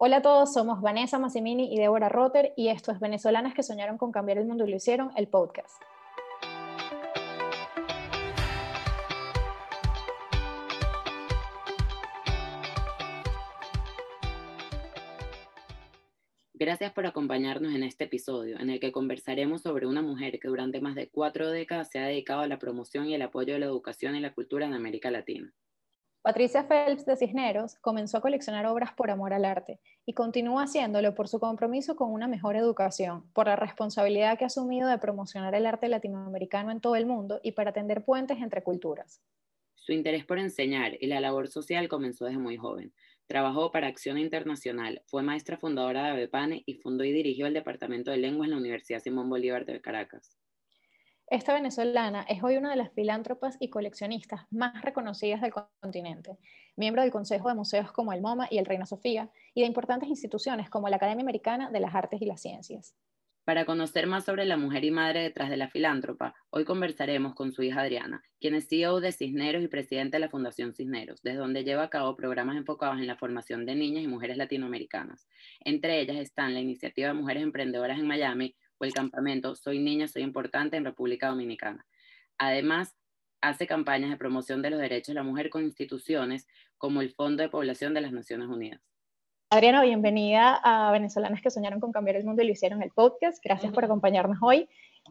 Hola a todos, somos Vanessa Massimini y Débora Rotter y esto es Venezolanas que soñaron con cambiar el mundo y lo hicieron, el podcast. Gracias por acompañarnos en este episodio, en el que conversaremos sobre una mujer que durante más de cuatro décadas se ha dedicado a la promoción y el apoyo de la educación y la cultura en América Latina. Patricia Phelps de Cisneros comenzó a coleccionar obras por amor al arte y continúa haciéndolo por su compromiso con una mejor educación, por la responsabilidad que ha asumido de promocionar el arte latinoamericano en todo el mundo y para tender puentes entre culturas. Su interés por enseñar y la labor social comenzó desde muy joven. Trabajó para Acción Internacional, fue maestra fundadora de ABEPANE y fundó y dirigió el Departamento de Lengua en la Universidad Simón Bolívar de Caracas. Esta venezolana es hoy una de las filántropas y coleccionistas más reconocidas del continente, miembro del Consejo de Museos como el MoMA y el Reina Sofía, y de importantes instituciones como la Academia Americana de las Artes y las Ciencias. Para conocer más sobre la mujer y madre detrás de la filántropa, hoy conversaremos con su hija Adriana, quien es CEO de Cisneros y presidente de la Fundación Cisneros, desde donde lleva a cabo programas enfocados en la formación de niñas y mujeres latinoamericanas. Entre ellas están la Iniciativa Mujeres Emprendedoras en Miami, o el campamento Soy Niña, Soy Importante en República Dominicana. Además, hace campañas de promoción de los derechos de la mujer con instituciones como el Fondo de Población de las Naciones Unidas. Adriana, bienvenida a Venezolanas que soñaron con cambiar el mundo y lo hicieron el podcast. Gracias por acompañarnos hoy.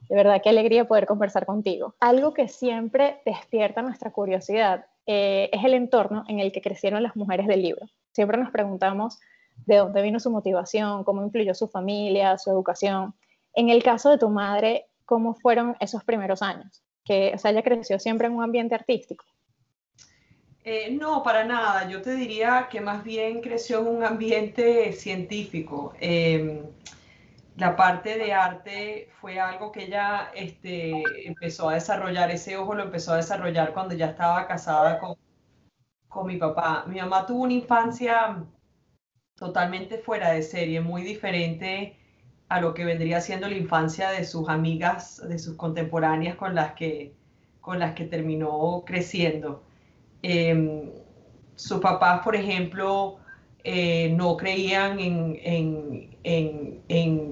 De verdad, qué alegría poder conversar contigo. Algo que siempre despierta nuestra curiosidad eh, es el entorno en el que crecieron las mujeres del libro. Siempre nos preguntamos de dónde vino su motivación, cómo influyó su familia, su educación. En el caso de tu madre, ¿cómo fueron esos primeros años? Que, o sea, ella creció siempre en un ambiente artístico. Eh, no, para nada. Yo te diría que más bien creció en un ambiente científico. Em, la parte de arte fue algo que ella este, empezó a desarrollar, ese ojo lo empezó a desarrollar cuando ya estaba casada con, con mi papá. Mi mamá tuvo una infancia totalmente fuera de serie, muy diferente a lo que vendría siendo la infancia de sus amigas, de sus contemporáneas con las que, con las que terminó creciendo. Em, sus papás, por ejemplo, eh, no creían en,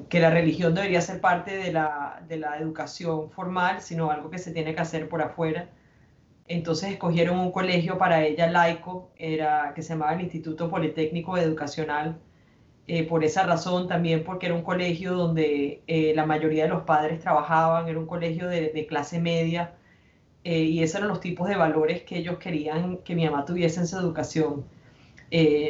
que la religión debería ser parte de la, de la, educación formal, sino algo que se tiene que hacer por afuera. Entonces escogieron un colegio para ella laico, era, que se llamaba el Instituto Politécnico Educacional, eh, por esa razón, también porque era un colegio donde eh, la mayoría de los padres trabajaban, era un colegio de, clase media, eh, y esos eran los tipos de valores que ellos querían que mi mamá tuviese en su educación.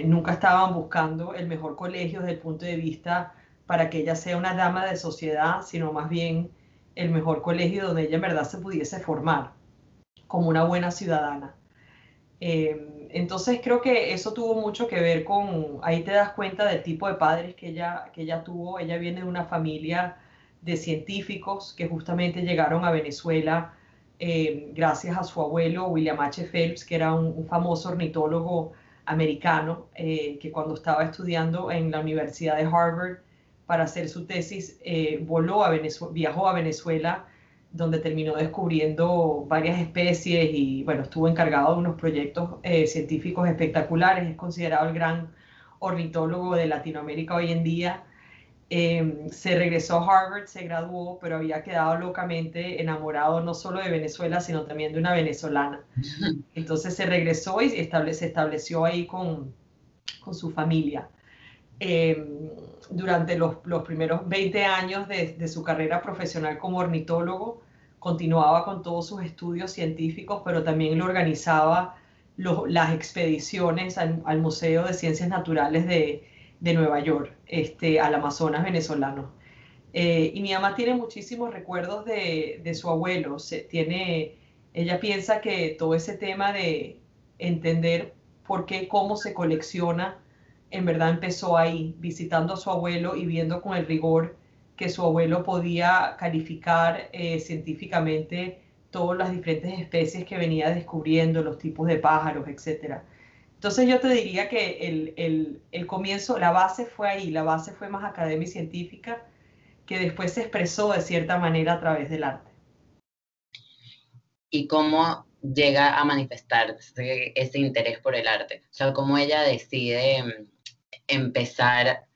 nunca estaban buscando el mejor colegio desde el punto de vista para que ella sea una dama de sociedad, sino más bien el mejor colegio donde ella en verdad se pudiese formar como una buena ciudadana. Entonces creo que eso tuvo mucho que ver con, ahí te das cuenta del tipo de padres que ella, que ella tuvo. Ella viene de una familia de científicos que justamente llegaron a Venezuela em, gracias a su abuelo William H. Phelps, que era un, famoso ornitólogo americano eh, que cuando estaba estudiando en la Universidad de Harvard para hacer su tesis, eh, voló a viajó a Venezuela donde terminó descubriendo varias especies y bueno, estuvo encargado de unos proyectos eh, científicos espectaculares, es considerado el gran ornitólogo de Latinoamérica hoy en día. Em, se regresó a Harvard, se graduó, pero había quedado locamente enamorado no solo de Venezuela, sino también de una venezolana. Entonces se regresó y se estableció ahí con, con su familia. Em, durante los, los, primeros 20 años de, de, su carrera profesional como ornitólogo, continuaba con todos sus estudios científicos, pero también lo organizaba las expediciones al, Museo de Ciencias Naturales de, Nueva York, este, al Amazonas venezolano. Eh, y mi mamá tiene muchísimos recuerdos de, su abuelo. Tiene, ella piensa que todo ese tema de entender por qué, cómo se colecciona, en verdad empezó ahí, visitando a su abuelo y viendo con el rigor que su abuelo podía calificar eh, científicamente todas las diferentes especies que venía descubriendo, los tipos de pájaros, etc. Entonces yo te diría que el, el, comienzo, la base fue ahí, la base fue más académica y científica, que después se expresó de cierta manera a través del arte. ¿Y cómo llega a manifestar ese interés por el arte? O sea, cómo ella decide empezar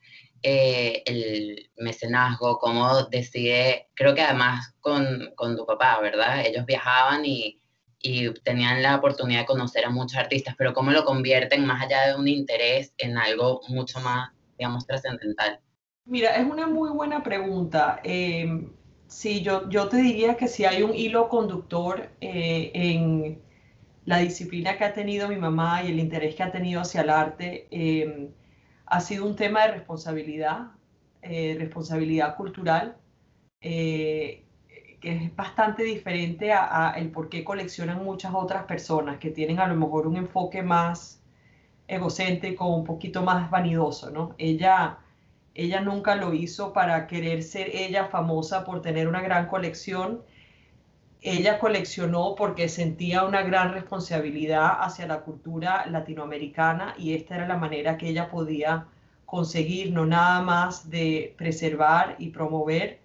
eh, el mecenazgo, cómo decide, creo que además con, con tu papá, ¿verdad? Ellos viajaban y, y, tenían la oportunidad de conocer a muchos artistas, pero cómo lo convierten más allá de un interés en algo mucho más, digamos, trascendental. Mira, es una muy buena pregunta. Eh, sí, yo, yo te diría que si hay un hilo conductor eh, en la disciplina que ha tenido mi mamá y el interés que ha tenido hacia el arte, eh, ha sido un tema de responsabilidad, eh, responsabilidad cultural, que es bastante diferente a, a, el por qué coleccionan muchas otras personas que tienen a lo mejor un enfoque más egocéntrico, un poquito más vanidoso, ¿no? Ella ella nunca lo hizo para querer ser ella famosa por tener una gran colección. Ella coleccionó porque sentía una gran responsabilidad hacia la cultura latinoamericana y esta era la manera que ella podía conseguir no nada más de preservar y promover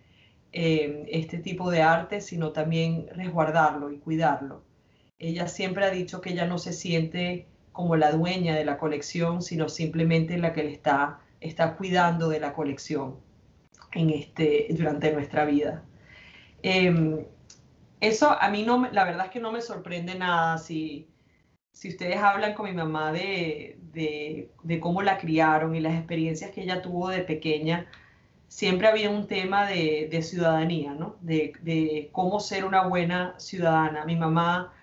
eh, este tipo de arte, sino también resguardarlo y cuidarlo. Ella siempre ha dicho que ella no se siente como la dueña de la colección, sino simplemente la que le está está cuidando de la colección en este, durante nuestra vida. Em, eso a mí no, la verdad es que no me sorprende nada si, si ustedes hablan con mi mamá de, de, cómo la criaron y las experiencias que ella tuvo de pequeña, siempre había un tema de, de ciudadanía, ¿no? De, cómo ser una buena ciudadana. Mi mamá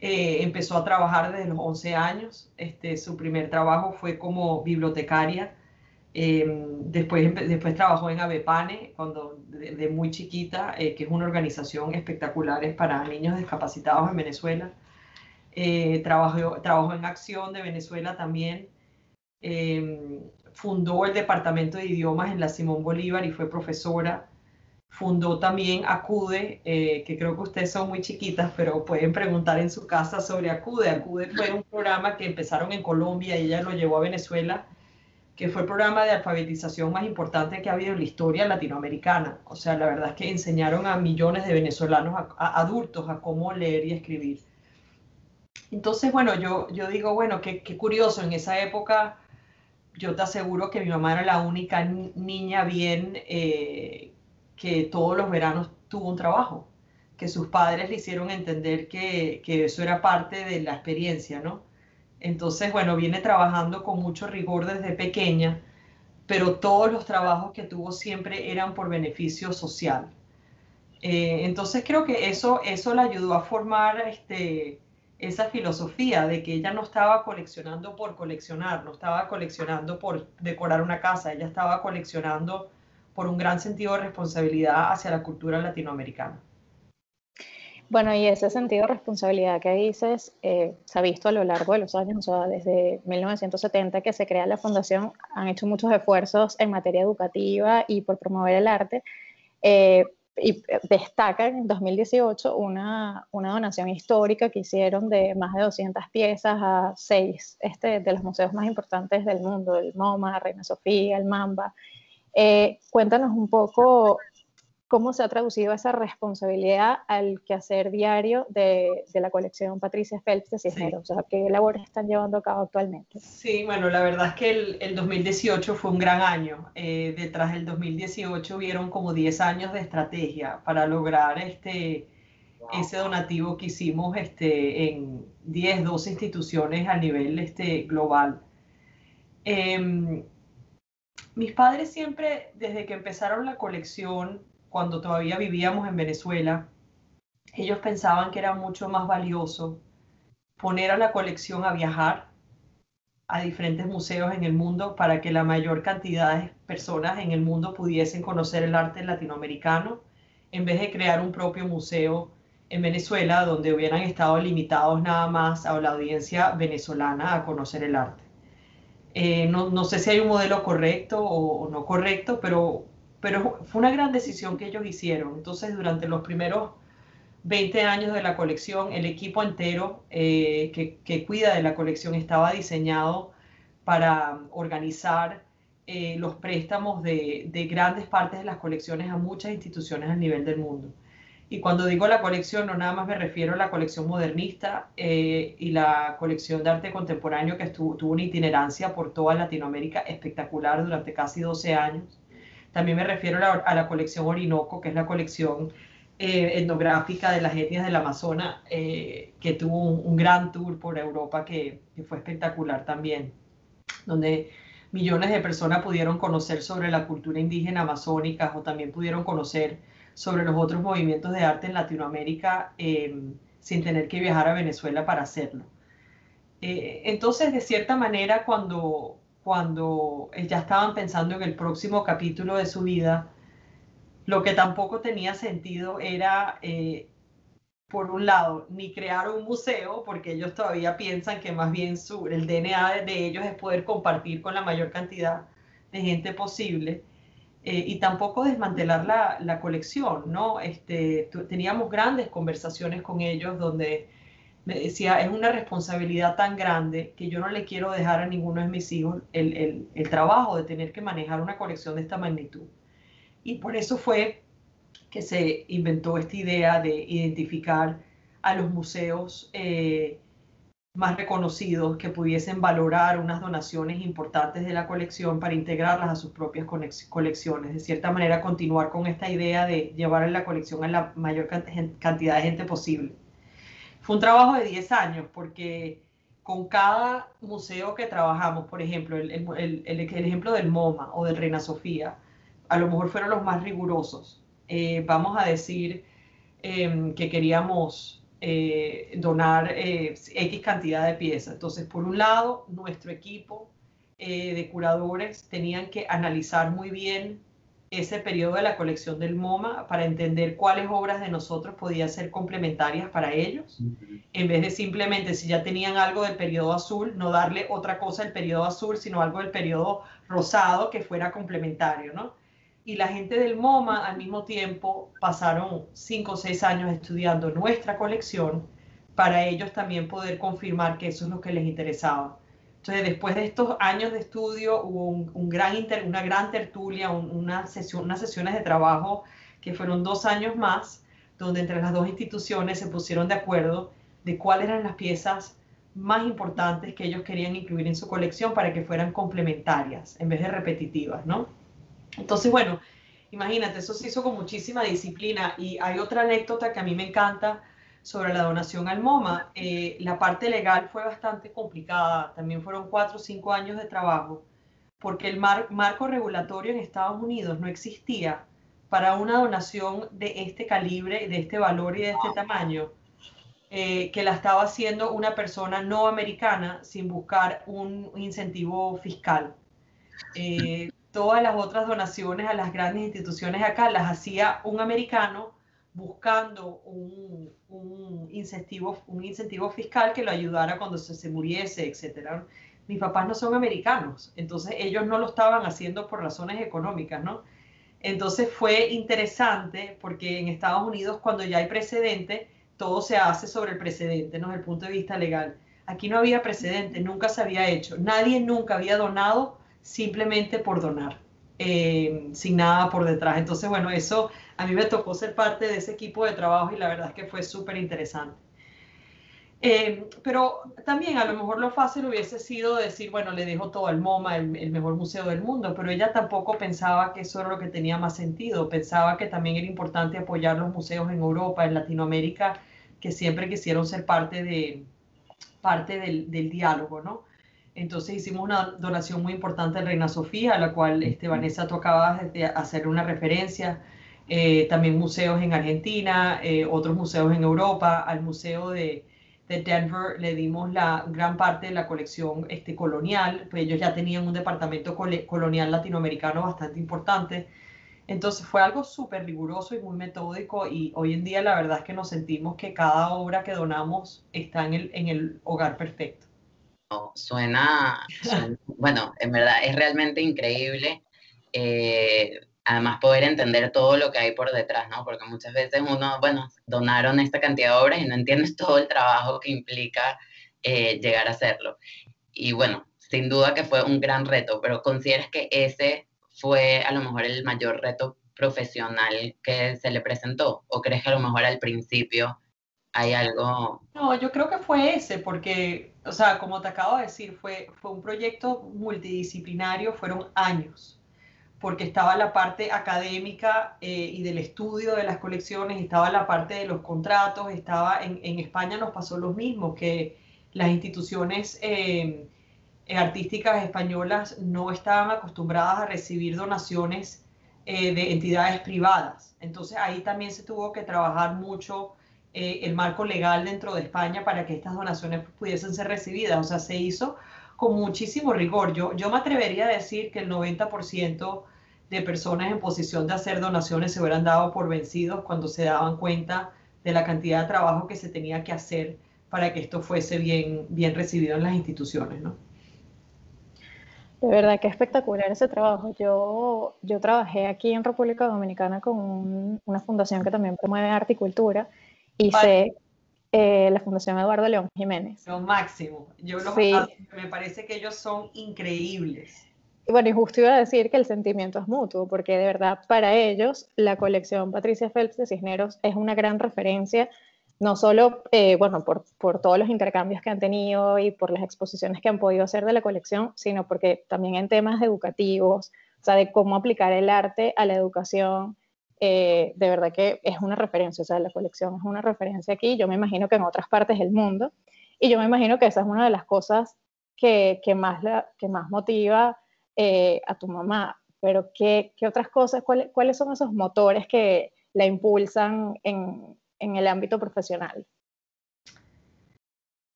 eh, empezó a trabajar desde los 11 años. Este, su primer trabajo fue como bibliotecaria Em, después, después trabajó en Avepane cuando, de, muy chiquita, eh, que es una organización espectacular para niños discapacitados en Venezuela. Eh, trabajó, trabajó en Acción de Venezuela también. Em, fundó el Departamento de Idiomas en la Simón Bolívar y fue profesora. Fundó también Acude, eh, que creo que ustedes son muy chiquitas, pero pueden preguntar en su casa sobre Acude. Acude fue un programa que empezaron en Colombia y ella lo llevó a Venezuela que fue el programa de alfabetización más importante que ha habido en la historia latinoamericana. O sea, la verdad es que enseñaron a millones de venezolanos a, adultos a cómo leer y escribir. Entonces, bueno, yo, yo digo, bueno, qué, qué, curioso, en esa época yo te aseguro que mi mamá era la única niña bien eh, que todos los veranos tuvo un trabajo, que sus padres le hicieron entender que, que eso era parte de la experiencia, ¿no? Entonces, bueno, viene trabajando con mucho rigor desde pequeña, pero todos los trabajos que tuvo siempre eran por beneficio social. Eh, entonces creo que eso, eso le ayudó a formar este, esa filosofía de que ella no estaba coleccionando por coleccionar, no estaba coleccionando por decorar una casa, ella estaba coleccionando por un gran sentido de responsabilidad hacia la cultura latinoamericana. Bueno, y ese sentido de responsabilidad que dices eh, se ha visto a lo largo de los años, o sea, desde 1970 que se crea la fundación, han hecho muchos esfuerzos en materia educativa y por promover el arte. Eh, y destacan en 2018 una, una, donación histórica que hicieron de más de 200 piezas a seis este, de los museos más importantes del mundo, el MoMA, Reina Sofía, el Mamba. Eh, cuéntanos un poco cómo se ha traducido esa responsabilidad al quehacer diario de, de la colección Patricia Phelps de Cisneros? O sea, ¿qué labores están llevando a cabo actualmente? Sí, bueno, la verdad es que el, el 2018 fue un gran año. Eh, detrás del 2018 hubieron como 10 años de estrategia para lograr este, ese donativo que hicimos este, en 10, 12 instituciones a nivel este, global. Eh, mis padres siempre, desde que empezaron la colección, cuando todavía vivíamos en Venezuela, ellos pensaban que era mucho más valioso poner a la colección a viajar a diferentes museos en el mundo para que la mayor cantidad de personas en el mundo pudiesen conocer el arte latinoamericano, en vez de crear un propio museo en Venezuela donde hubieran estado limitados nada más a la audiencia venezolana a conocer el arte. Eh, no, sé si hay un modelo correcto o no correcto, pero pero fue una gran decisión que ellos hicieron. Entonces, durante los primeros 20 años de la colección, el equipo entero eh, que, cuida de la colección estaba diseñado para organizar eh, los préstamos de, grandes partes de las colecciones a muchas instituciones a nivel del mundo. Y cuando digo la colección, no nada más me refiero a la colección modernista eh, y la colección de arte contemporáneo que estuvo, tuvo una itinerancia por toda Latinoamérica espectacular durante casi 12 años. También me refiero a la, colección Orinoco, que es la colección eh, etnográfica de las etnias del Amazonas, eh, que tuvo un, gran tour por Europa que, que fue espectacular también, donde millones de personas pudieron conocer sobre la cultura indígena amazónica o también pudieron conocer sobre los otros movimientos de arte en Latinoamérica eh, sin tener que viajar a Venezuela para hacerlo. Eh, entonces, de cierta manera, cuando, cuando ya estaban pensando en el próximo capítulo de su vida, lo que tampoco tenía sentido era, eh, por un lado, ni crear un museo, porque ellos todavía piensan que más bien su, el DNA de ellos es poder compartir con la mayor cantidad de gente posible eh, y tampoco desmantelar la, la colección, ¿no? Este, teníamos grandes conversaciones con ellos donde me decía, es una responsabilidad tan grande que yo no le quiero dejar a ninguno de mis hijos el, el, el trabajo de tener que manejar una colección de esta magnitud. Y por eso fue que se inventó esta idea de identificar a los museos eh, más reconocidos que pudiesen valorar unas donaciones importantes de la colección para integrarlas a sus propias colecciones. De cierta manera, continuar con esta idea de llevar la colección a la mayor cantidad de gente posible. Fue un trabajo de 10 años porque con cada museo que trabajamos, por ejemplo, el, ejemplo del MoMA o del Reina Sofía, a lo mejor fueron los más rigurosos. Eh, vamos a decir em, que queríamos eh, donar eh, X cantidad de piezas. Entonces, por un lado, nuestro equipo de curadores tenían que analizar muy bien ese periodo de la colección del MoMA para entender cuáles obras de nosotros podían ser complementarias para ellos, en vez de simplemente si ya tenían algo del periodo azul, no darle otra cosa del periodo azul, sino algo del periodo rosado que fuera complementario, ¿no? y la gente del MoMA al mismo tiempo pasaron cinco o seis años estudiando nuestra colección para ellos también poder confirmar que eso es lo que les interesaba. Entonces, después de estos años de estudio, hubo un, gran una gran tertulia, una sesión, unas sesiones de trabajo que fueron dos años más, donde entre las dos instituciones se pusieron de acuerdo de cuáles eran las piezas más importantes que ellos querían incluir en su colección para que fueran complementarias en vez de repetitivas, ¿no? Entonces, bueno, imagínate, eso se hizo con muchísima disciplina y hay otra anécdota que a mí me encanta sobre la donación al MoMA. Eh, la parte legal fue bastante complicada, también fueron cuatro o cinco años de trabajo, porque el marco regulatorio en Estados Unidos no existía para una donación de este calibre, de este valor y de este tamaño, eh, que la estaba haciendo una persona no americana sin buscar un incentivo fiscal. Eh, todas las otras donaciones a las grandes instituciones acá las hacía un americano buscando un, un, incentivo, un incentivo fiscal que lo ayudara cuando se, se muriese, etc. Mis papás no son americanos, entonces ellos no lo estaban haciendo por razones económicas, ¿no? Entonces fue interesante porque en Estados Unidos cuando ya hay precedente, todo se hace sobre el precedente, ¿no? Desde el punto de vista legal. Aquí no había precedente, nunca se había hecho, nadie nunca había donado simplemente por donar, eh, sin nada por detrás. Entonces, bueno, eso a mí me tocó ser parte de ese equipo de trabajo y la verdad es que fue súper interesante. Eh, pero también a lo mejor lo fácil hubiese sido decir, bueno, le dejo todo al MoMA, el, el, mejor museo del mundo, pero ella tampoco pensaba que eso era lo que tenía más sentido, pensaba que también era importante apoyar los museos en Europa, en Latinoamérica, que siempre quisieron ser parte, de, parte del, del diálogo, ¿no? Entonces hicimos una donación muy importante al Reina Sofía, a la cual este, Vanessa tocaba hacer una referencia. Eh, también museos en Argentina, eh, otros museos en Europa, al Museo de, de, Denver le dimos la gran parte de la colección este, colonial, pues ellos ya tenían un departamento colonial latinoamericano bastante importante. Entonces fue algo súper riguroso y muy metódico y hoy en día la verdad es que nos sentimos que cada obra que donamos está en el, en el hogar perfecto suena, bueno, en verdad es realmente increíble. Eh, además poder entender todo lo que hay por detrás, ¿no? Porque muchas veces uno, bueno, donaron esta cantidad de obras y no entiendes todo el trabajo que implica eh, llegar a hacerlo. Y bueno, sin duda que fue un gran reto, pero ¿consideras que ese fue a lo mejor el mayor reto profesional que se le presentó? ¿O crees que a lo mejor al principio hay algo? No, yo creo que fue ese, porque, o sea, como te acabo de decir, fue, fue un proyecto multidisciplinario, fueron años, porque estaba la parte académica eh, y del estudio de las colecciones, estaba la parte de los contratos, estaba en, en España nos pasó lo mismo, que las instituciones eh, artísticas españolas no estaban acostumbradas a recibir donaciones eh, de entidades privadas. Entonces ahí también se tuvo que trabajar mucho eh, el marco legal dentro de España para que estas donaciones pudiesen ser recibidas. O sea, se hizo con muchísimo rigor. Yo, yo me atrevería a decir que el 90% de personas en posición de hacer donaciones se hubieran dado por vencidos cuando se daban cuenta de la cantidad de trabajo que se tenía que hacer para que esto fuese bien, bien recibido en las instituciones, ¿no? De verdad que espectacular ese trabajo. Yo, yo trabajé aquí en República Dominicana con una fundación que también promueve arte y cultura. Hice eh, la Fundación Eduardo León Jiménez. Lo máximo. Yo los me parece que ellos son increíbles. Bueno, y justo iba a decir que el sentimiento es mutuo, porque de verdad para ellos la colección Patricia Phelps de Cisneros es una gran referencia no solo, eh, bueno, por, todos los intercambios que han tenido y por las exposiciones que han podido hacer de la colección, sino porque también en temas educativos, o sea, de cómo aplicar el arte a la educación, eh, de verdad que es una referencia, o sea, la colección es una referencia aquí, yo me imagino que en otras partes del mundo, y yo me imagino que esa es una de las cosas que, más, la, que más motiva eh, a tu mamá, pero ¿qué, otras cosas, cuáles son esos motores que la impulsan en en el ámbito profesional?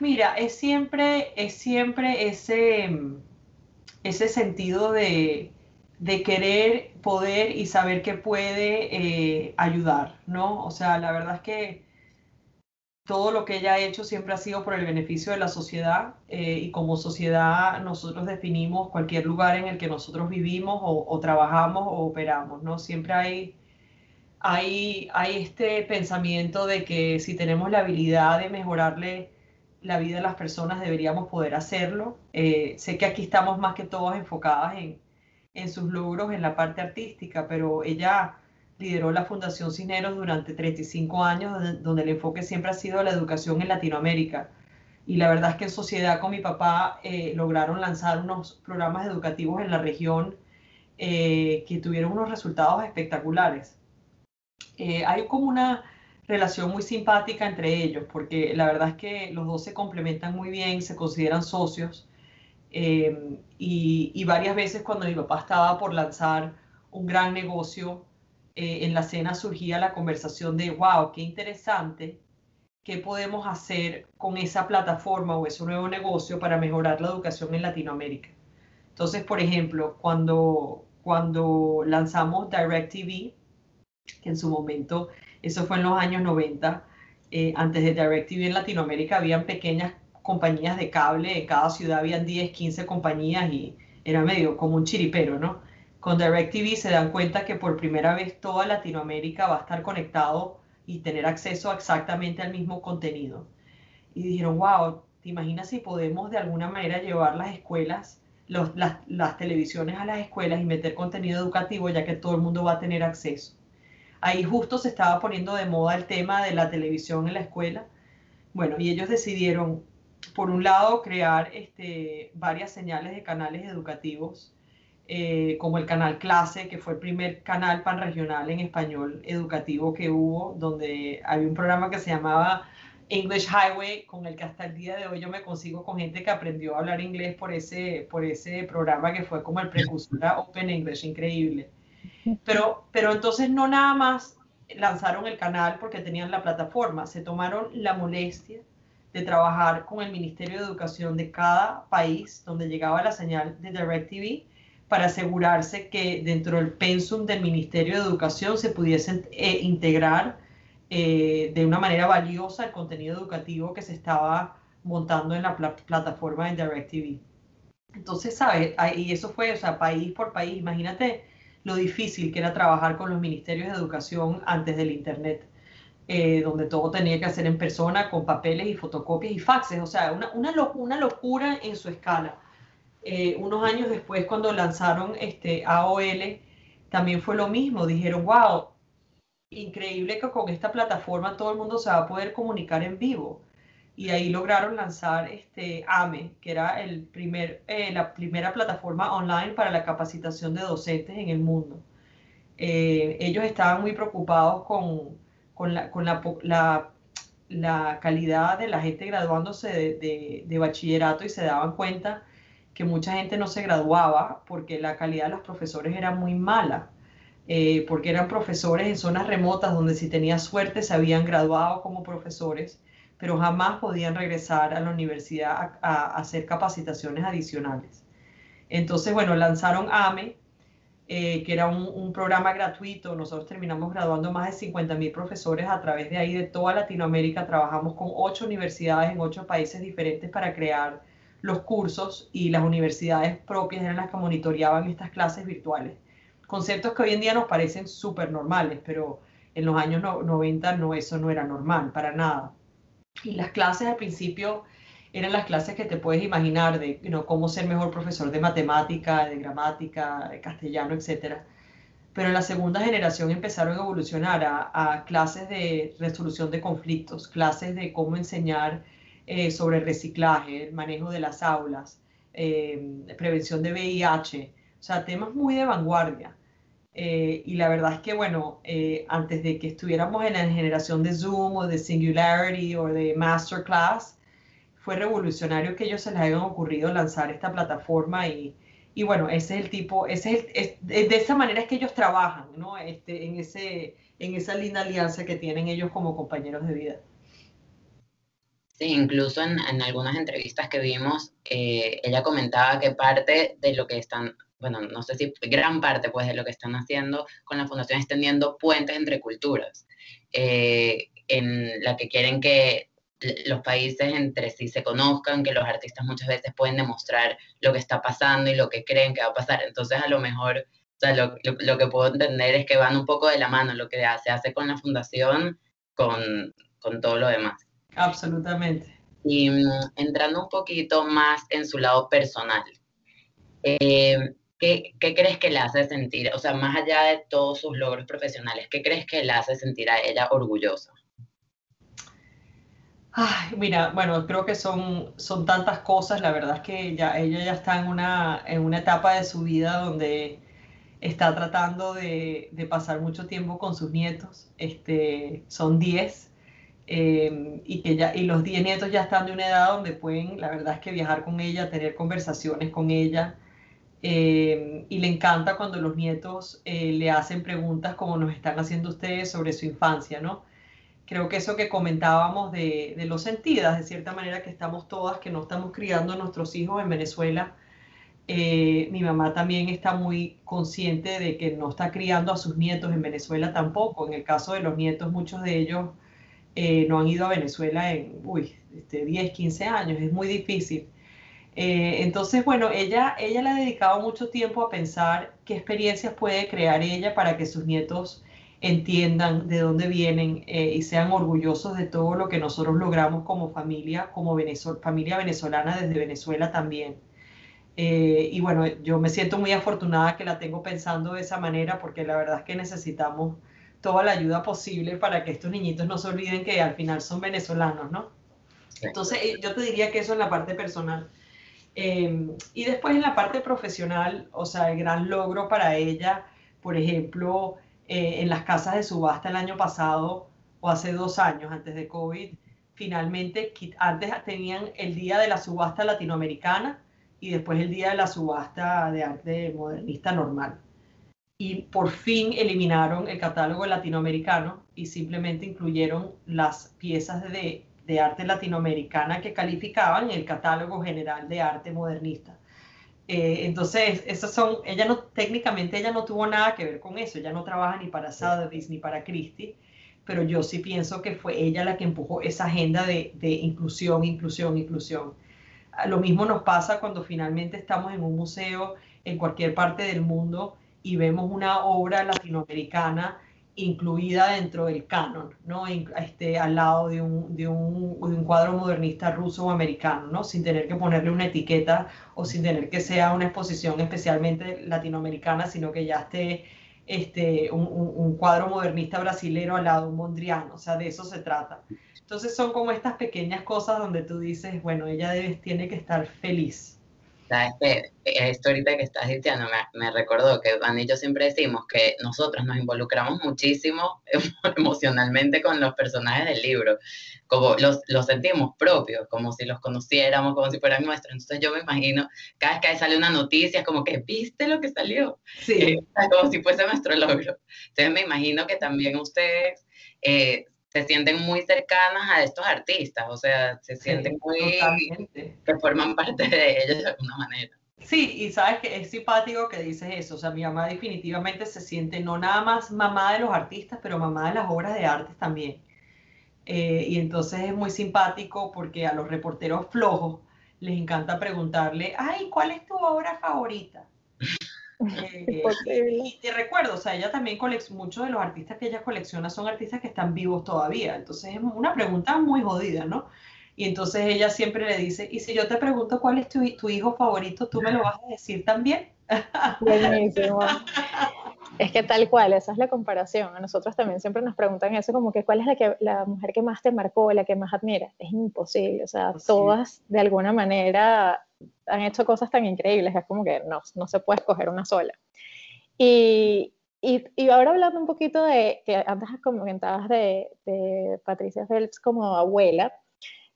Mira, es siempre, es siempre ese, ese sentido de, querer, poder y saber que puede eh, ayudar, ¿no? O sea, la verdad es que todo lo que ella ha hecho siempre ha sido por el beneficio de la sociedad eh, y como sociedad nosotros definimos cualquier lugar en el que nosotros vivimos o, trabajamos o operamos, ¿no? Siempre hay hay, este pensamiento de que si tenemos la habilidad de mejorarle la vida a las personas, deberíamos poder hacerlo. Eh, sé que aquí estamos más que todas enfocadas en, sus logros en la parte artística, pero ella lideró la Fundación Cineros durante 35 años, donde el enfoque siempre ha sido la educación en Latinoamérica. Y la verdad es que en sociedad con mi papá eh, lograron lanzar unos programas educativos en la región eh, que tuvieron unos resultados espectaculares. Eh, hay como una relación muy simpática entre ellos, porque la verdad es que los dos se complementan muy bien, se consideran socios. Eh, y, varias veces cuando mi papá estaba por lanzar un gran negocio, eh, en la cena surgía la conversación de, wow, qué interesante, qué podemos hacer con esa plataforma o ese nuevo negocio para mejorar la educación en Latinoamérica. Entonces, por ejemplo, cuando, cuando lanzamos DirecTV, que en su momento, eso fue en los años 90, eh, antes de DirecTV en Latinoamérica habían pequeñas compañías de cable, en cada ciudad habían 10, 15 compañías y era medio como un chiripero, ¿no? Con DirecTV se dan cuenta que por primera vez toda Latinoamérica va a estar conectado y tener acceso exactamente al mismo contenido. Y dijeron, wow, ¿te imaginas si podemos de alguna manera llevar las escuelas, las, las televisiones a las escuelas y meter contenido educativo ya que todo el mundo va a tener acceso? Ahí justo se estaba poniendo de moda el tema de la televisión en la escuela. Bueno, y ellos decidieron, por un lado, crear este, varias señales de canales educativos, eh, como el canal Clase, que fue el primer canal panregional en español educativo que hubo, donde había un programa que se llamaba English Highway, con el que hasta el día de hoy yo me consigo con gente que aprendió a hablar inglés por ese, por ese programa que fue como el precursor a Open English, increíble. Pero, pero entonces no nada más lanzaron el canal porque tenían la plataforma, se tomaron la molestia de trabajar con el Ministerio de Educación de cada país donde llegaba la señal de DirecTV para asegurarse que dentro del pensum del Ministerio de Educación se pudiese eh, integrar eh, de una manera valiosa el contenido educativo que se estaba montando en la plataforma de DirecTV. Entonces, ¿sabes? Y eso fue, o sea, país por país. Imagínate lo difícil que era trabajar con los ministerios de educación antes del Internet, eh, donde todo tenía que hacer en persona, con papeles y fotocopias y faxes, o sea, una, una, locura en su escala. Eh, unos años después, cuando lanzaron este AOL, también fue lo mismo. Dijeron, wow, increíble que con esta plataforma todo el mundo se va a poder comunicar en vivo. Y ahí lograron lanzar este AME, que era el primer, eh, la primera plataforma online para la capacitación de docentes en el mundo. Eh, ellos estaban muy preocupados con, con, la, con la, la, calidad de la gente graduándose de, de, bachillerato y se daban cuenta que mucha gente no se graduaba porque la calidad de los profesores era muy mala. Eh, porque eran profesores en zonas remotas donde si tenía suerte se habían graduado como profesores, pero jamás podían regresar a la universidad a, hacer capacitaciones adicionales. Entonces, bueno, lanzaron AME, eh, que era un, programa gratuito. Nosotros terminamos graduando más de 50 mil profesores a través de ahí de toda Latinoamérica. Trabajamos con ocho universidades en ocho países diferentes para crear los cursos y las universidades propias eran las que monitoreaban estas clases virtuales conceptos que hoy en día nos parecen súper normales, pero en los años 90 no, eso no era normal, para nada. Y las clases al principio eran las clases que te puedes imaginar de cómo ser mejor profesor de matemática, de gramática, de castellano, etc. Pero en la segunda generación empezaron a evolucionar a, clases de resolución de conflictos, clases de cómo enseñar eh, sobre reciclaje, el manejo de las aulas, eh, prevención de VIH, o sea, temas muy de vanguardia. Eh, y la verdad es que, bueno, eh, antes de que estuviéramos en la generación de Zoom o de Singularity o de Masterclass, fue revolucionario que ellos se les hayan ocurrido lanzar esta plataforma y, y bueno, ese es el tipo, ese es, de esa manera es que ellos trabajan, ¿no? Este, en, ese, en esa linda alianza que tienen ellos como compañeros de vida. Sí, incluso en, en algunas entrevistas que vimos, eh, ella comentaba que parte de lo que están bueno, no sé si gran parte pues de lo que están haciendo con la fundación extendiendo puentes entre culturas, eh, en la que quieren que los países entre sí se conozcan, que los artistas muchas veces pueden demostrar lo que está pasando y lo que creen que va a pasar. Entonces, a lo mejor, o sea, lo, lo, que puedo entender es que van un poco de la mano lo que se hace con la fundación con, con todo lo demás. Absolutamente. Y mm, entrando un poquito más en su lado personal, eh, ¿qué, crees que le hace sentir, o sea, más allá de todos sus logros profesionales, qué crees que le hace sentir a ella orgullosa? Ay, mira, bueno, creo que son, son tantas cosas, la verdad es que ya, ella ya está en una, en una etapa de su vida donde está tratando de, pasar mucho tiempo con sus nietos, este, son 10, eh, y, que ya, y los 10 nietos ya están de una edad donde pueden, la verdad es que viajar con ella, tener conversaciones con ella, eh, y le encanta cuando los nietos eh, le hacen preguntas como nos están haciendo ustedes sobre su infancia, ¿no? Creo que eso que comentábamos de, de los sentidas, de cierta manera que estamos todas, que no estamos criando a nuestros hijos en Venezuela, eh, mi mamá también está muy consciente de que no está criando a sus nietos en Venezuela tampoco. En el caso de los nietos, muchos de ellos no han ido a Venezuela en uy, este, 10, 15 años. Es muy difícil. Eh, entonces, bueno, ella, ella le ha dedicado mucho tiempo a pensar qué experiencias puede crear ella para que sus nietos entiendan de dónde vienen eh, y sean orgullosos de todo lo que nosotros logramos como familia, como familia venezolana desde Venezuela también. Eh, y bueno, yo me siento muy afortunada que la tengo pensando de esa manera porque la verdad es que necesitamos toda la ayuda posible para que estos niñitos no se olviden que al final son venezolanos, ¿no? Entonces, yo te diría que eso es la parte personal. Em, y después en la parte profesional, o sea, el gran logro para ella, por ejemplo, eh, en las casas de subasta el año pasado o hace dos años antes de COVID, finalmente, antes tenían el día de la subasta latinoamericana y después el día de la subasta de arte modernista normal. Y por fin eliminaron el catálogo latinoamericano y simplemente incluyeron las piezas de arte latinoamericana que calificaban el catálogo general de arte modernista. Eh, entonces, esas son, ella no, técnicamente ella no tuvo nada que ver con eso, ella no trabaja ni para Sotheby's ni para Christie, pero yo sí pienso que fue ella la que empujó esa agenda de, de inclusión, inclusión, inclusión. Lo mismo nos pasa cuando finalmente estamos en un museo en cualquier parte del mundo y vemos una obra latinoamericana incluida dentro del canon, ¿no? Este, al lado de un, de, un, de un, cuadro modernista ruso o americano, ¿no? Sin tener que ponerle una etiqueta o sin tener que sea una exposición especialmente latinoamericana, sino que ya esté este, un, cuadro modernista brasilero al lado, un Mondrian, o sea, de eso se trata. Entonces son como estas pequeñas cosas donde tú dices, bueno, ella debe, tiene que estar feliz Sabes que esto ahorita que estás diciendo me, me, recordó que Van y yo siempre decimos que nosotros nos involucramos muchísimo emocionalmente con los personajes del libro, como los, los sentimos propios, como si los conociéramos, como si fueran nuestros. Entonces yo me imagino, cada vez que sale una noticia, como que viste lo que salió, sí. Eh, como si fuese nuestro logro. Entonces me imagino que también ustedes eh, se sienten muy cercanas a estos artistas, o sea, se sienten muy que forman parte de ellos de alguna manera. Sí, y sabes que es simpático que dices eso, o sea, mi mamá definitivamente se siente no nada más mamá de los artistas, pero mamá de las obras de arte también. Eh, y entonces es muy simpático porque a los reporteros flojos les encanta preguntarle, ay, ¿cuál es tu obra favorita? Eh, y te recuerdo, o sea, ella también colecciona, muchos de los artistas que ella colecciona son artistas que están vivos todavía. Entonces es una pregunta muy jodida, ¿no? Y entonces ella siempre le dice, y si yo te pregunto cuál es tu, tu hijo favorito, ¿tú me lo vas a decir también? Buenísimo. Es que tal cual, esa es la comparación. A nosotros también siempre nos preguntan eso, como que cuál es la, que, la mujer que más te marcó, la que más admiras. Es imposible, o sea, todas de alguna manera han hecho cosas tan increíbles, es como que no, no se puede escoger una sola. Y, y, y, ahora hablando un poquito de, que antes comentabas de, de Patricia Phelps como abuela,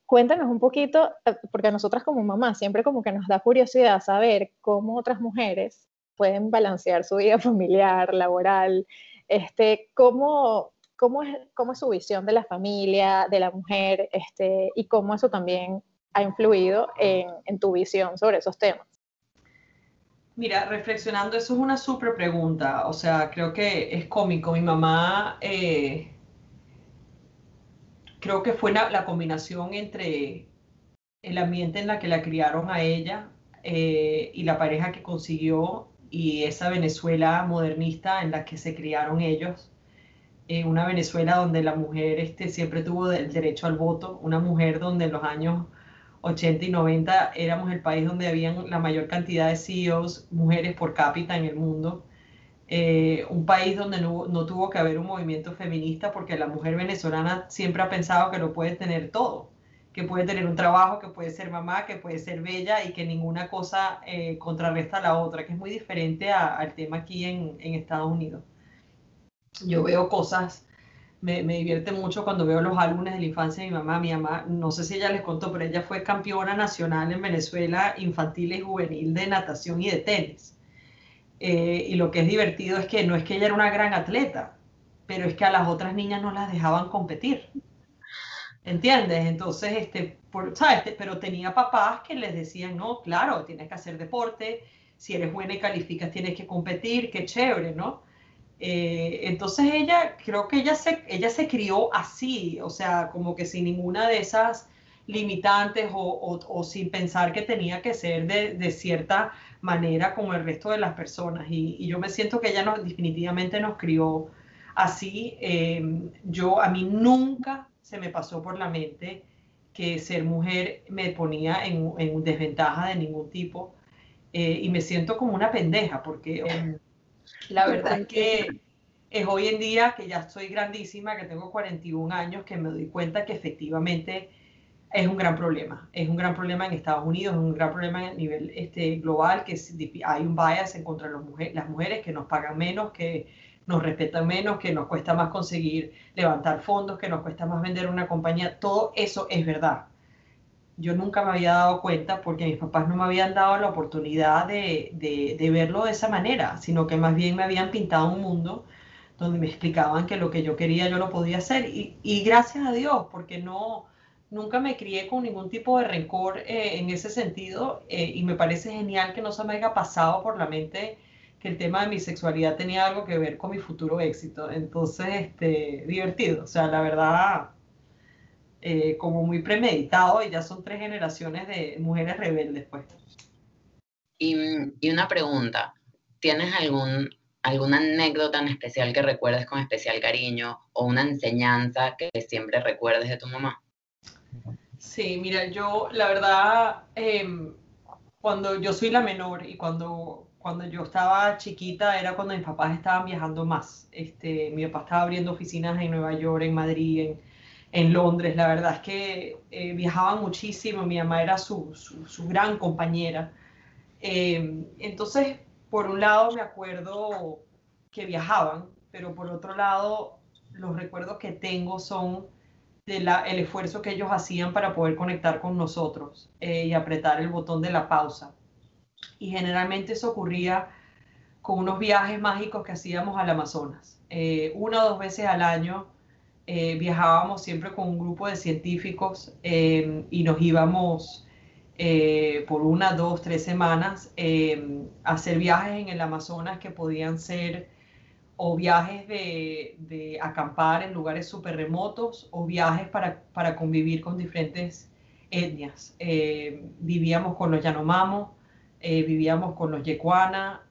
cuéntanos un poquito, eh, porque a nosotras como mamá siempre como que nos da curiosidad saber cómo otras mujeres pueden balancear su vida familiar, laboral, este, cómo, cómo, es, cómo es su visión de la familia, de la mujer, este, y cómo eso también ha influido en, tu visión sobre esos temas? Mira, reflexionando, eso es una súper pregunta. O sea, creo que es cómico. Mi mamá, eh, creo que fue la, combinación entre el ambiente en la que la criaron a ella eh, y la pareja que consiguió y esa Venezuela modernista en la que se criaron ellos. Eh, una Venezuela donde la mujer este, siempre tuvo el derecho al voto, una mujer donde en los años 80 y 90 éramos el país donde habían la mayor cantidad de CEOs mujeres por cápita en el mundo. Eh, un país donde no, no, tuvo que haber un movimiento feminista porque la mujer venezolana siempre ha pensado que lo puede tener todo, que puede tener un trabajo, que puede ser mamá, que puede ser bella y que ninguna cosa eh, contrarresta a la otra, que es muy diferente al tema aquí en, Estados Unidos. Yo veo cosas me, divierte mucho cuando veo los álbumes de la infancia de mi mamá. Mi mamá, no sé si ella les contó, pero ella fue campeona nacional en Venezuela infantil y juvenil de natación y de tenis. Eh, y lo que es divertido es que no es que ella era una gran atleta, pero es que a las otras niñas no las dejaban competir. ¿Entiendes? Entonces, este, ¿sabes? Pero tenía papás que les decían, no, claro, tienes que hacer deporte, si eres buena y calificas tienes que competir, qué chévere, ¿no? Eh, entonces ella, creo que ella se, ella se crió así, o sea, como que sin ninguna de esas limitantes o, sin pensar que tenía que ser de, cierta manera como el resto de las personas. Y, yo me siento que ella nos, definitivamente nos crió así. Em, yo, a mí nunca se me pasó por la mente que ser mujer me ponía en, desventaja de ningún tipo. Eh, y me siento como una pendeja porque... La verdad es que es hoy en día que ya estoy grandísima, que tengo 41 años, que me doy cuenta que efectivamente es un gran problema. Es un gran problema en Estados Unidos, es un gran problema a nivel este, global, que hay un bias en contra de las mujeres que nos pagan menos, que nos respetan menos, que nos cuesta más conseguir levantar fondos, que nos cuesta más vender una compañía. Todo eso es verdad yo nunca me había dado cuenta porque mis papás no me habían dado la oportunidad de, verlo de esa manera, sino que más bien me habían pintado un mundo donde me explicaban que lo que yo quería yo lo podía hacer. Y, y gracias a Dios, porque no, nunca me crié con ningún tipo de rencor eh, en ese sentido eh, y me parece genial que no se me haya pasado por la mente que el tema de mi sexualidad tenía algo que ver con mi futuro éxito. Entonces, este, divertido. O sea, la verdad, eh, como muy premeditado y ya son tres generaciones de mujeres rebeldes, pues. Y, y una pregunta, ¿tienes algún, alguna anécdota en especial que recuerdes con especial cariño o una enseñanza que siempre recuerdes de tu mamá? Sí, mira, yo la verdad, em, cuando yo soy la menor y cuando cuando yo estaba chiquita era cuando mis papás estaban viajando más. Este, mi papá estaba abriendo oficinas en Nueva York, en Madrid, en, en Londres. La verdad es que eh, viajaban muchísimo, mi mamá era su, su, gran compañera. Eh, entonces, por un lado me acuerdo que viajaban, pero por otro lado los recuerdos que tengo son del el esfuerzo que ellos hacían para poder conectar con nosotros eh, y apretar el botón de la pausa. Y generalmente eso ocurría con unos viajes mágicos que hacíamos al Amazonas. una o dos veces al año eh, viajábamos siempre con un grupo de científicos eh, y nos íbamos eh, por una, dos, tres semanas a hacer viajes en el Amazonas que podían ser o viajes de, acampar en lugares súper remotos o viajes para, para, convivir con diferentes etnias. vivíamos con los Yanomamo, vivíamos con los Yecuana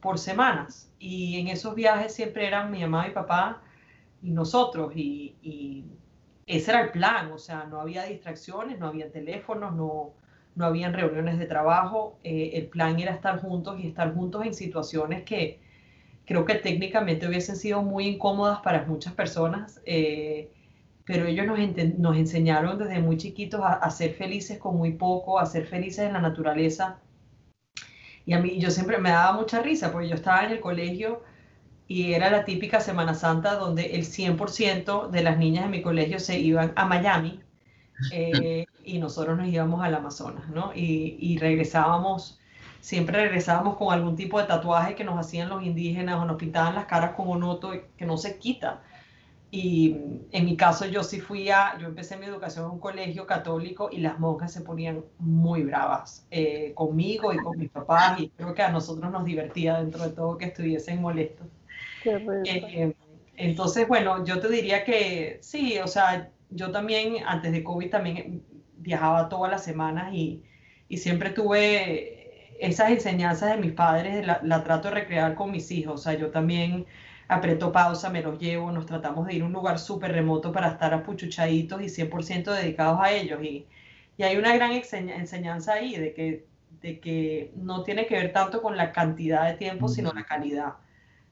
por semanas y en esos viajes siempre eran mi mamá y papá y nosotros. Y, ese era el plan, o sea, no había distracciones, no había teléfonos, no, no habían reuniones de trabajo. Eh, el plan era estar juntos y estar juntos en situaciones que creo que técnicamente hubiesen sido muy incómodas para muchas personas. Eh, pero ellos nos, enseñaron desde muy chiquitos a, ser felices con muy poco, a ser felices en la naturaleza. Y a mí yo siempre me daba mucha risa, porque yo estaba en el colegio y era la típica Semana Santa donde el 100% de las niñas de mi colegio se iban a Miami eh, y nosotros nos íbamos al Amazonas, ¿no? Y, regresábamos, siempre regresábamos con algún tipo de tatuaje que nos hacían los indígenas o nos pintaban las caras con un oto que no se quita. Y en mi caso yo sí fui a, yo empecé mi educación en un colegio católico y las monjas se ponían muy bravas eh, conmigo y con mis papás y creo que a nosotros nos divertía dentro de todo que estuviesen molestos. Eh, entonces, bueno, yo te diría que sí, o sea, yo también antes de COVID también viajaba todas las semanas y, y siempre tuve esas enseñanzas de mis padres, la, la, trato de recrear con mis hijos, o sea, yo también aprieto pausa, me los llevo, nos tratamos de ir a un lugar súper remoto para estar apuchuchaditos y 100% dedicados a ellos y, y hay una gran enseñanza ahí de que, de que no tiene que ver tanto con la cantidad de tiempo, sino la calidad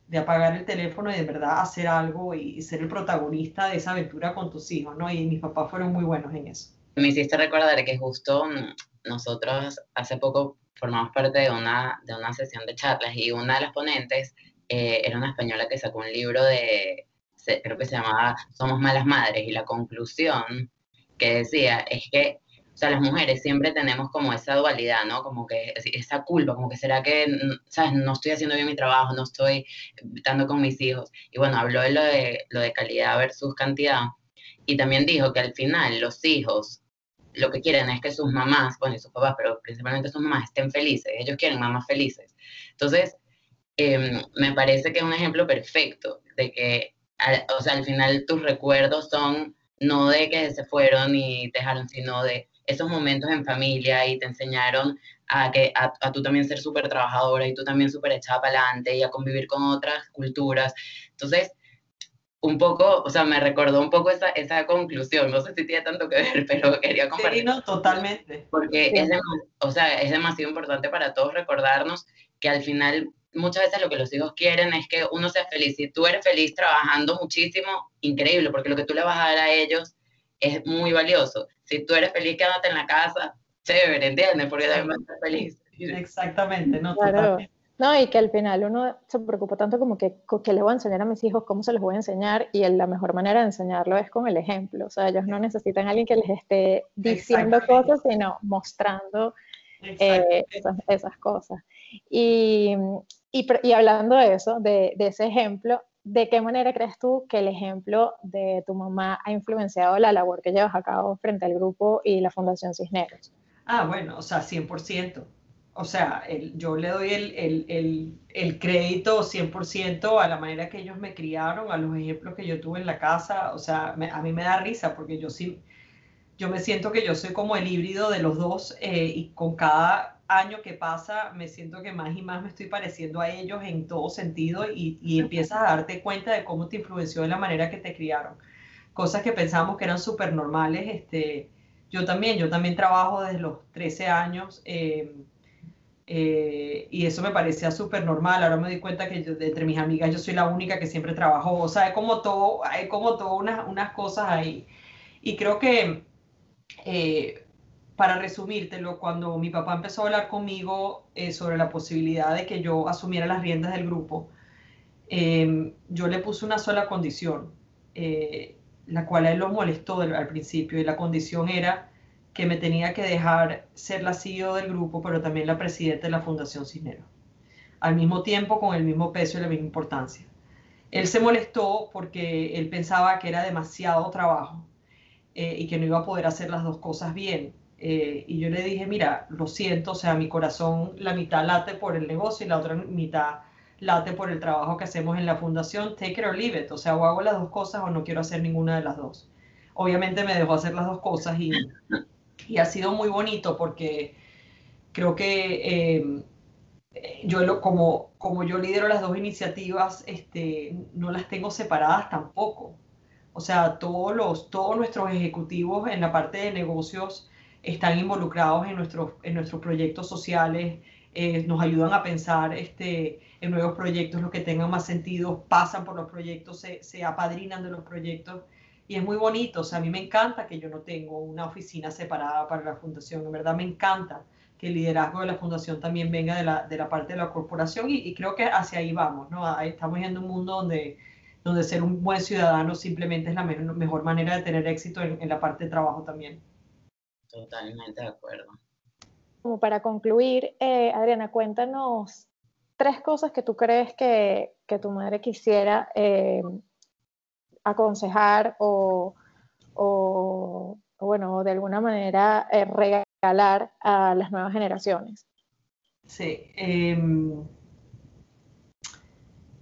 de apagar el teléfono y de verdad hacer algo y, ser el protagonista de esa aventura con tus hijos, ¿no? Y mis papás fueron muy buenos en eso. Me hiciste recordar que justo mm, nosotros hace poco formamos parte de una, de una sesión de charlas y una de las ponentes eh, era una española que sacó un libro de, creo que se llamaba Somos malas madres y la conclusión que decía es que o sea, las mujeres siempre tenemos como esa dualidad, ¿no? Como que esa culpa, como que será que, ¿sabes? No estoy haciendo bien mi trabajo, no estoy estando con mis hijos. Y bueno, habló de lo de, lo de calidad versus cantidad. Y también dijo que al final los hijos lo que quieren es que sus mamás, bueno, y sus papás, pero principalmente sus mamás estén felices. Ellos quieren mamás felices. Entonces, em, me parece que es un ejemplo perfecto de que, o sea, al final tus recuerdos son no de que se fueron y dejaron, sino de esos momentos en familia y te enseñaron a, que, a, tú también ser súper trabajadora y tú también súper echada para adelante y a convivir con otras culturas. Entonces, un poco, o sea, me recordó un poco esa, esa conclusión, no sé si tiene tanto que ver, pero quería compartir. Sí, no, totalmente. Porque es, o sea, es demasiado importante para todos recordarnos que al final muchas veces lo que los hijos quieren es que uno sea feliz. Si tú eres feliz trabajando muchísimo, increíble, porque lo que tú le vas a dar a ellos es muy valioso. Si tú eres feliz quédate en la casa, chévere, ¿entiendes? Porque también vas a estar feliz. Exactamente, no, claro. No, y que al final uno se preocupa tanto como que, ¿qué le voy a enseñar a mis hijos? ¿Cómo se los voy a enseñar? Y la mejor manera de enseñarlo es con el ejemplo. O sea, ellos no necesitan a alguien que les esté diciendo cosas, sino mostrando eh, esas, cosas. Y, y, y, hablando de eso, de, de ese ejemplo, ¿de qué manera crees tú que el ejemplo de tu mamá ha influenciado la labor que llevas a cabo frente al grupo y la Fundación Cisneros? Ah, bueno, o sea, 100%. O sea, yo le doy el, el, el, el, crédito 100% a la manera que ellos me criaron, a los ejemplos que yo tuve en la casa. O sea, a mí me da risa porque yo sí, yo me siento que yo soy como el híbrido de los dos eh, y con cada año que pasa, me siento que más y más me estoy pareciendo a ellos en todo sentido y, y empiezas a darte cuenta de cómo te influenció de la manera que te criaron. Cosas que pensábamos que eran súper normales. Este, yo también, yo también trabajo desde los 13 años. Eh, Eh, y eso me parecía súper normal. Ahora me di cuenta que entre mis amigas yo soy la única que siempre trabajó. O sea, hay como todo, hay como todo unas, unas cosas ahí. Y creo que, eh, para resumírtelo, cuando mi papá empezó a hablar conmigo eh, sobre la posibilidad de que yo asumiera las riendas del grupo, em, yo le puse una sola condición, la cual a él lo molestó al principio. Y la condición era que me tenía que dejar ser la CEO del grupo, pero también la presidenta de la Fundación Cisneros, al mismo tiempo con el mismo peso y la misma importancia. Él se molestó porque él pensaba que era demasiado trabajo eh, y que no iba a poder hacer las dos cosas bien. Eh, y yo le dije, mira, lo siento, o sea, mi corazón, la mitad late por el negocio y la otra mitad late por el trabajo que hacemos en la fundación, take it or leave it, o sea, o hago las dos cosas o no quiero hacer ninguna de las dos. Obviamente me dejó hacer las dos cosas y y ha sido muy bonito porque creo que eh, yo como, como yo lidero las dos iniciativas, este, no las tengo separadas tampoco. O sea, todos, los, todos nuestros ejecutivos en la parte de negocios están involucrados en nuestros, en nuestros proyectos sociales, eh, nos ayudan a pensar este, en nuevos proyectos, los que tengan más sentido, pasan por los proyectos, se, se apadrinan de los proyectos y es muy bonito, o sea, a mí me encanta que yo no tengo una oficina separada para la fundación, en verdad me encanta que el liderazgo de la fundación también venga de la, de la parte de la corporación y, creo que hacia ahí vamos, ¿no? Estamos en un mundo donde, donde ser un buen ciudadano simplemente es la mejor manera de tener éxito en, la parte de trabajo también. Totalmente de acuerdo. Como para concluir, eh, Adriana, cuéntanos tres cosas que tú crees que, que tu madre quisiera eh, aconsejar o, bueno, de alguna manera eh, regalar a las nuevas generaciones? Sí. Em,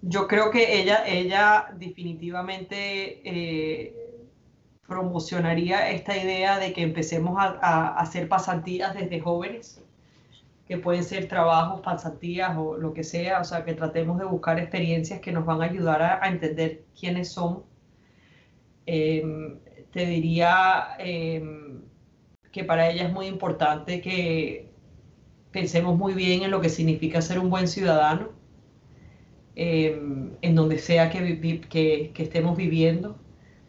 yo creo que ella, ella definitivamente eh, promocionaría esta idea de que empecemos a, hacer pasantías desde jóvenes, que pueden ser trabajos, pasantías o lo que sea, o sea, que tratemos de buscar experiencias que nos van a ayudar a entender quiénes son Em, te diría em, que para ella es muy importante que pensemos muy bien en lo que significa ser un buen ciudadano, em, en donde sea que, que, que, estemos viviendo.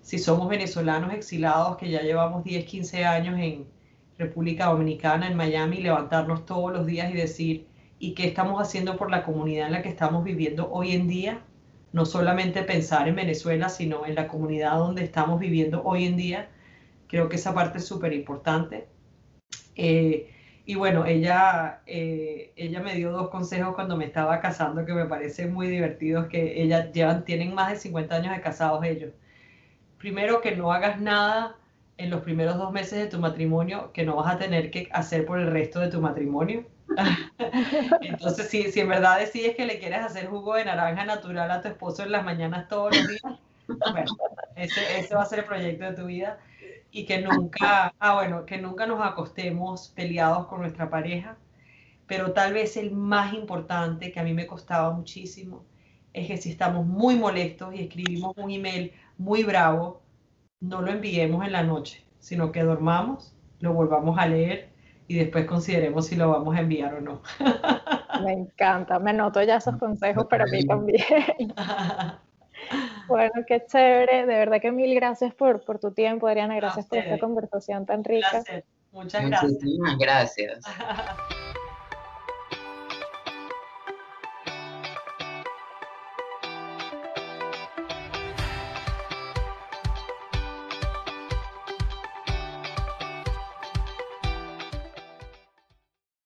Si somos venezolanos exilados, que ya llevamos 10, 15 años en República Dominicana, en Miami, levantarnos todos los días y decir, ¿y qué estamos haciendo por la comunidad en la que estamos viviendo hoy en día? no solamente pensar en Venezuela, sino en la comunidad donde estamos viviendo hoy en día. Creo que esa parte es súper importante. Eh, y bueno, ella, eh, ella me dio dos consejos cuando me estaba casando que me parecen muy divertidos, que ella llevan, tienen más de 50 años de casados ellos. Primero, que no hagas nada en los primeros dos meses de tu matrimonio que no vas a tener que hacer por el resto de tu matrimonio. Entonces, si, en verdad decides que le quieres hacer jugo de naranja natural a tu esposo en las mañanas todos los días, bueno, ese, ese va a ser el proyecto de tu vida. Y que nunca, ah, bueno, que nunca nos acostemos peleados con nuestra pareja. Pero tal vez el más importante, que a mí me costaba muchísimo, es que si estamos muy molestos y escribimos un email muy bravo, no lo enviemos en la noche, sino que dormamos, lo volvamos a leer y después consideremos si lo vamos a enviar o no. Me encanta, me noto ya esos consejos para mí también. Bueno, qué chévere, de verdad que mil gracias por, por tu tiempo, Adriana, gracias por esta conversación tan rica. Muchas gracias. Muchísimas gracias.